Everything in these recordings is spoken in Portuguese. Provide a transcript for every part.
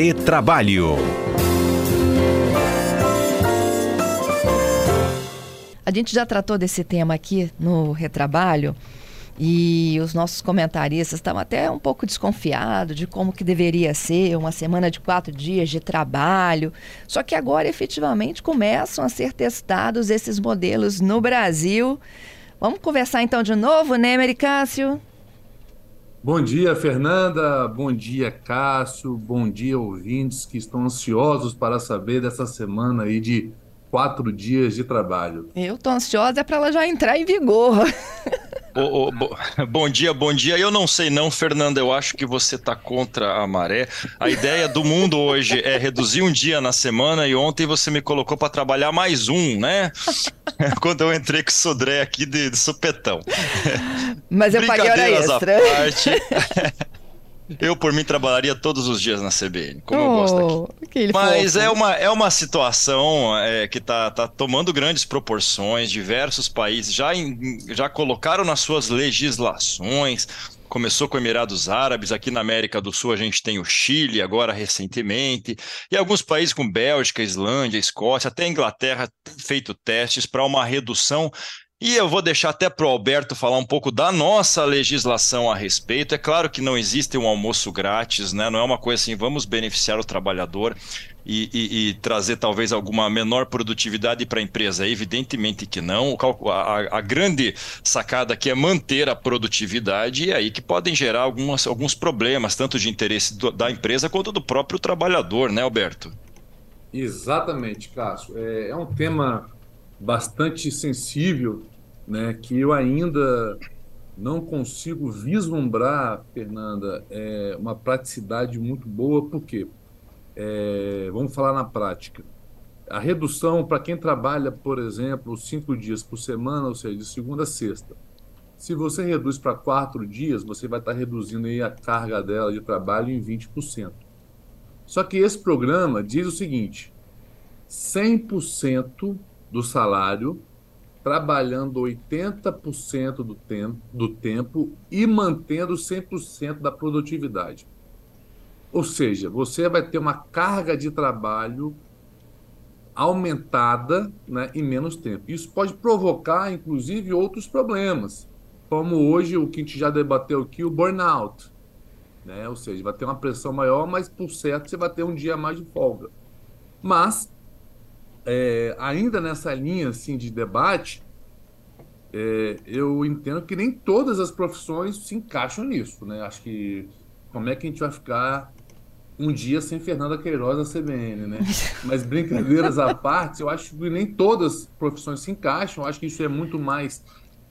Retrabalho. A gente já tratou desse tema aqui no Retrabalho e os nossos comentaristas estavam até um pouco desconfiados de como que deveria ser uma semana de quatro dias de trabalho. Só que agora efetivamente começam a ser testados esses modelos no Brasil. Vamos conversar então de novo, né, Mericácio? Bom dia, Fernanda. Bom dia, Cássio. Bom dia, ouvintes que estão ansiosos para saber dessa semana aí de quatro dias de trabalho. Eu estou ansiosa para ela já entrar em vigor. Oh, oh, bo... Bom dia, bom dia. Eu não sei não, Fernanda, eu acho que você está contra a maré. A ideia do mundo hoje é reduzir um dia na semana e ontem você me colocou para trabalhar mais um, né? Quando eu entrei com o Sodré aqui de, de supetão. Mas eu paguei hora extra. Parte. Eu, por mim, trabalharia todos os dias na CBN, como oh, eu gosto aqui. Mas é uma, é uma situação é, que está tá tomando grandes proporções. Diversos países já, em, já colocaram nas suas legislações. Começou com Emirados Árabes, aqui na América do Sul a gente tem o Chile agora recentemente, e alguns países como Bélgica, Islândia, Escócia, até Inglaterra feito testes para uma redução e eu vou deixar até para o Alberto falar um pouco da nossa legislação a respeito. É claro que não existe um almoço grátis, né? não é uma coisa assim, vamos beneficiar o trabalhador e, e, e trazer talvez alguma menor produtividade para a empresa. Evidentemente que não. A, a, grande sacada aqui é manter a produtividade e é aí que podem gerar algumas, alguns problemas, tanto de interesse do, da empresa quanto do próprio trabalhador, né, Alberto? Exatamente, Cássio. É, é um tema bastante sensível, né, que eu ainda não consigo vislumbrar, Fernanda, é, uma praticidade muito boa, porque é, vamos falar na prática. A redução para quem trabalha, por exemplo, cinco dias por semana, ou seja, de segunda a sexta. Se você reduz para quatro dias, você vai estar reduzindo aí a carga dela de trabalho em 20%. Só que esse programa diz o seguinte: 100% do salário, trabalhando 80% do tempo, do tempo e mantendo 100% da produtividade. Ou seja, você vai ter uma carga de trabalho aumentada né, em menos tempo. Isso pode provocar, inclusive, outros problemas, como hoje o que a gente já debateu aqui, o burnout. Né? Ou seja, vai ter uma pressão maior, mas por certo você vai ter um dia mais de folga. Mas é, ainda nessa linha assim, de debate, é, eu entendo que nem todas as profissões se encaixam nisso. Né? Acho que como é que a gente vai ficar um dia sem Fernanda Queiroz na CBN, né? Mas brincadeiras à parte, eu acho que nem todas as profissões se encaixam. Eu acho que isso é muito mais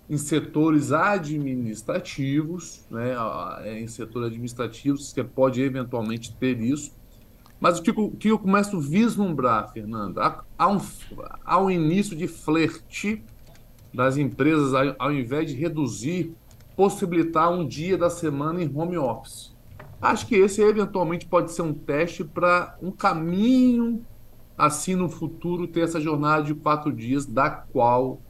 em setores administrativos, né? É, em setores administrativos você pode eventualmente ter isso. Mas o que, o que eu começo a vislumbrar, Fernanda, há, um, há um início de flerte das empresas, ao invés de reduzir, possibilitar um dia da semana em home office. Acho que esse eventualmente pode ser um teste para um caminho, assim no futuro, ter essa jornada de quatro dias, da qual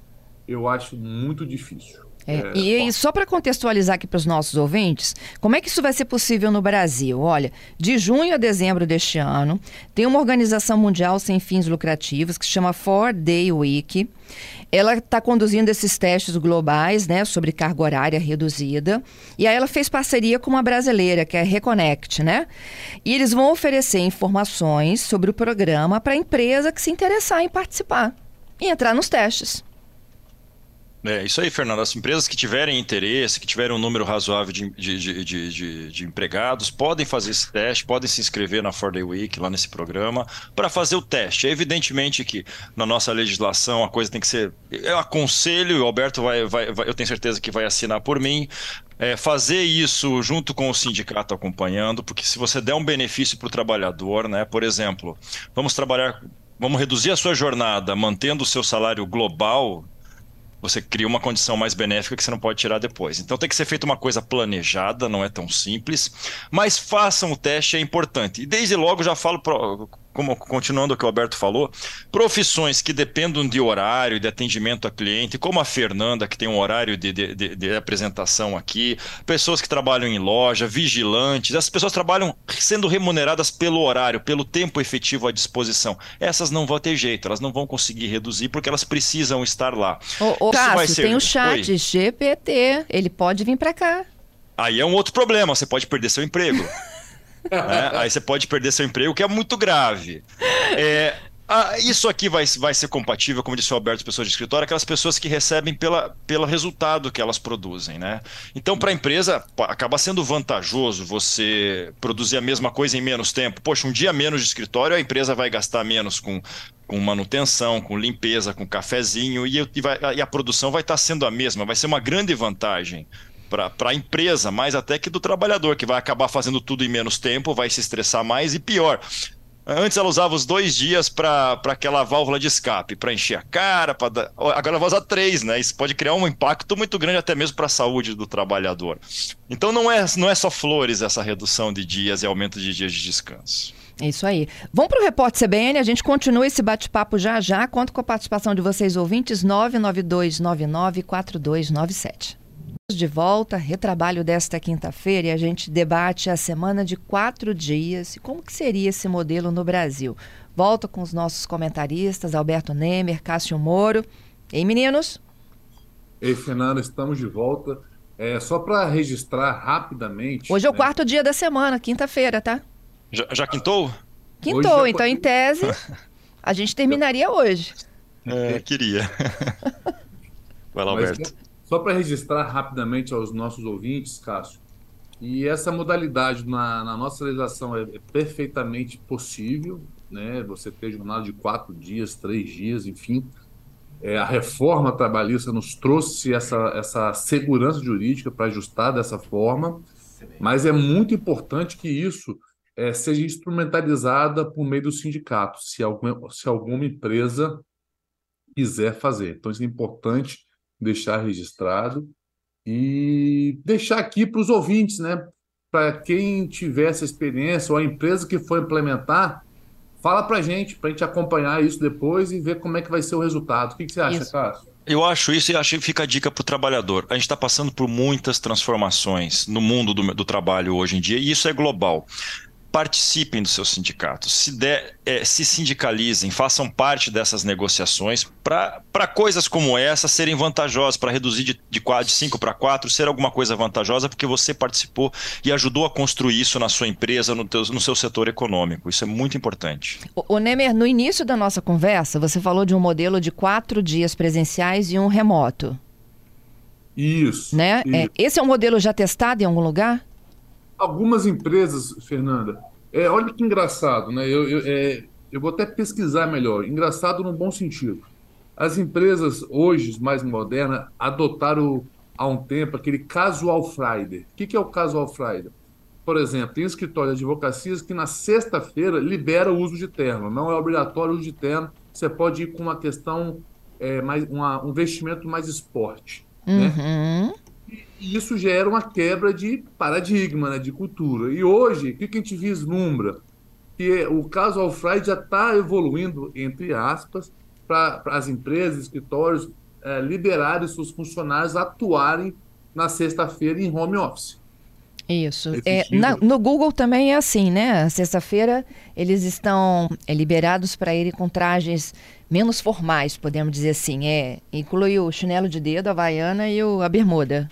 eu acho muito difícil. É, é, e, e, só para contextualizar aqui para os nossos ouvintes, como é que isso vai ser possível no Brasil? Olha, de junho a dezembro deste ano, tem uma organização mundial sem fins lucrativos que se chama Four Day Week. Ela está conduzindo esses testes globais, né, sobre carga horária reduzida. E aí ela fez parceria com uma brasileira, que é a Reconnect, né? E eles vão oferecer informações sobre o programa para a empresa que se interessar em participar e entrar nos testes. É, isso aí, Fernando. As empresas que tiverem interesse, que tiverem um número razoável de, de, de, de, de empregados, podem fazer esse teste, podem se inscrever na For Day Week, lá nesse programa, para fazer o teste. É evidentemente que na nossa legislação a coisa tem que ser. Eu aconselho, o Alberto vai, vai, vai eu tenho certeza que vai assinar por mim, é, fazer isso junto com o sindicato acompanhando, porque se você der um benefício para o trabalhador, né? Por exemplo, vamos trabalhar, vamos reduzir a sua jornada mantendo o seu salário global você cria uma condição mais benéfica que você não pode tirar depois. Então tem que ser feita uma coisa planejada, não é tão simples, mas façam o teste, é importante. E desde logo já falo como, continuando o que o Alberto falou, profissões que dependam de horário, de atendimento a cliente, como a Fernanda, que tem um horário de, de, de, de apresentação aqui, pessoas que trabalham em loja, vigilantes, as pessoas trabalham sendo remuneradas pelo horário, pelo tempo efetivo à disposição. Essas não vão ter jeito, elas não vão conseguir reduzir porque elas precisam estar lá. Ô, ô Cássio, ser... tem o chat Oi? GPT, ele pode vir para cá. Aí é um outro problema, você pode perder seu emprego. Né? Aí você pode perder seu emprego, que é muito grave. É, isso aqui vai, vai ser compatível, como disse o Alberto, pessoas de escritório, aquelas pessoas que recebem pela, pelo resultado que elas produzem, né? Então, para a empresa, acaba sendo vantajoso você produzir a mesma coisa em menos tempo. Poxa, um dia menos de escritório, a empresa vai gastar menos com, com manutenção, com limpeza, com cafezinho, e, e, vai, e a produção vai estar sendo a mesma, vai ser uma grande vantagem para a empresa, mais até que do trabalhador, que vai acabar fazendo tudo em menos tempo, vai se estressar mais e pior, Antes ela usava os dois dias para aquela válvula de escape, para encher a cara, dar... agora ela vai usar três, né? Isso pode criar um impacto muito grande até mesmo para a saúde do trabalhador. Então não é, não é só flores essa redução de dias e aumento de dias de descanso. É isso aí. Vamos para o Repórter CBN, a gente continua esse bate-papo já já. Conto com a participação de vocês ouvintes, 992994297 de volta, retrabalho desta quinta-feira e a gente debate a semana de quatro dias e como que seria esse modelo no Brasil. Volto com os nossos comentaristas, Alberto Nemer, Cássio Moro. Ei, meninos? Ei, Fernando, estamos de volta. É, só para registrar rapidamente. Hoje é o né? quarto dia da semana, quinta-feira, tá? Já, já quintou? Quintou, já... então em tese a gente terminaria hoje. É, queria. Vai lá, Alberto. Só para registrar rapidamente aos nossos ouvintes, Cássio, e essa modalidade na, na nossa legislação é, é, perfeitamente possível, né? Você ter jornada de quatro dias, três dias, enfim. É, a reforma trabalhista nos trouxe essa, essa segurança jurídica para ajustar dessa forma, mas é muito importante que isso é, seja instrumentalizada por meio do sindicato, se alguma, se alguma empresa quiser fazer. Então, isso é importante deixar registrado e deixar aqui para os ouvintes, né? Para quem tiver essa experiência ou a empresa que for implementar, fala para a gente, para a gente acompanhar isso depois e ver como é que vai ser o resultado. O que, que você acha, Cássio? Eu acho isso e acho que fica a dica para o trabalhador. A gente está passando por muitas transformações no mundo do, do, trabalho hoje em dia e isso é global participem dos seus sindicatos, se, de, é, se sindicalizem, façam parte dessas negociações para coisas como essa serem vantajosas, para reduzir de, de, de 5 para 4, ser alguma coisa vantajosa, porque você participou e ajudou a construir isso na sua empresa, no, teu, no seu setor econômico. Isso é muito importante. O, o Nemer, no início da nossa conversa, você falou de um modelo de quatro dias presenciais e um remoto. Isso. Né? Isso. É, esse é um modelo já testado em algum lugar? Algumas empresas, Fernanda, é, olha que engraçado, né? Eu, eu, é, eu vou até pesquisar melhor. Engraçado no bom sentido. As empresas hoje, mais modernas, adotaram há um tempo aquele casual Friday. O que, que é o casual Friday? Por exemplo, tem escritório de advocacias que na sexta-feira libera o uso de terno. Não é obrigatório o uso de terno. Você pode ir com uma questão, é, mais, uma, um vestimento mais esporte. Né? Uhum. Né? E isso gera uma quebra de paradigma, né, de cultura. E hoje, o que, a gente vislumbra? Que o caso Alfred já está evoluindo, entre aspas, para as empresas, escritórios é, liberarem seus funcionários atuarem na sexta-feira em home office. Isso. É, na, no Google também é assim, né? Sexta-feira eles estão é, liberados para irem com trajes menos formais, podemos dizer assim. É, inclui o chinelo de dedo, a havaiana e o, a bermuda.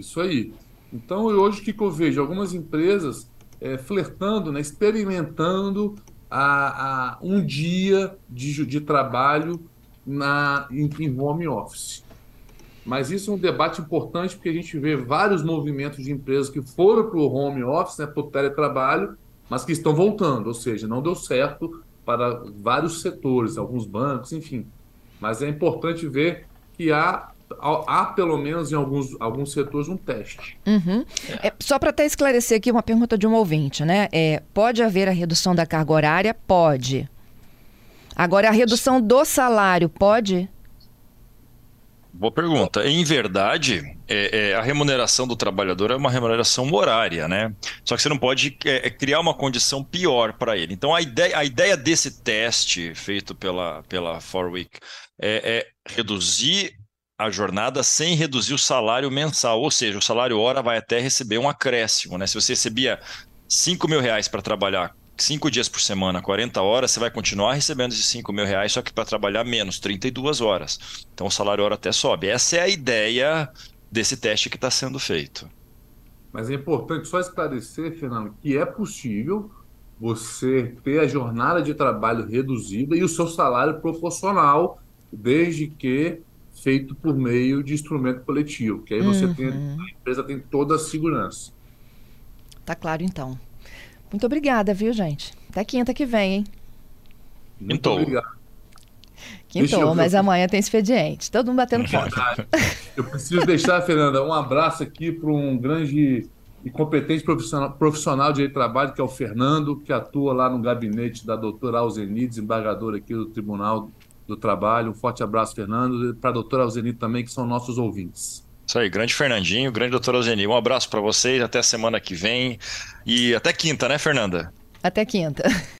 Isso aí. Então, hoje o que, que eu vejo? Algumas empresas é, flertando, né, experimentando a, a um dia de, de trabalho na, em, em home office. Mas isso é um debate importante porque a gente vê vários movimentos de empresas que foram para o home office, né, para o teletrabalho, mas que estão voltando, ou seja, não deu certo para vários setores, alguns bancos, enfim. Mas é importante ver que há há pelo menos em alguns, alguns setores um teste. Uhum. É, só para até esclarecer aqui uma pergunta de um ouvinte, né? É, pode haver a redução da carga horária? Pode. Agora, a redução do salário pode? Boa pergunta. Em verdade, é, é, a remuneração do trabalhador é uma remuneração horária, né? Só que você não pode é, é criar uma condição pior para ele. Então, a ideia, a ideia desse teste feito pela, pela Four Week é, é reduzir a jornada sem reduzir o salário mensal, ou seja, o salário hora vai até receber um acréscimo, né? Se você recebia 5 mil reais para trabalhar cinco dias por semana, 40 horas, você vai continuar recebendo esses 5 mil reais, só que para trabalhar menos, 32 horas. Então o salário hora até sobe. Essa é a ideia desse teste que está sendo feito. Mas é importante só esclarecer, Fernando, que é possível você ter a jornada de trabalho reduzida e o seu salário proporcional, desde que feito por meio de instrumento coletivo, que aí você uhum. tem, a empresa tem toda a segurança. Tá claro então. Muito obrigada, viu, gente? Até quinta que vem, hein? Muito Quintou. obrigado. Quintou, eu... mas amanhã tem expediente. Todo mundo batendo fome. Eu preciso deixar, Fernanda, um abraço aqui para um grande e competente profissional, profissional de trabalho, que é o Fernando, que atua lá no gabinete da doutora Alzeni, desembargadora aqui do Tribunal do Trabalho. Um forte abraço, Fernando, e para a doutora Alzeni também, que são nossos ouvintes. Isso aí, grande Fernandinho, grande doutor Alzeni. Um abraço para vocês, até a semana que vem e até quinta, né, Fernanda? Até quinta.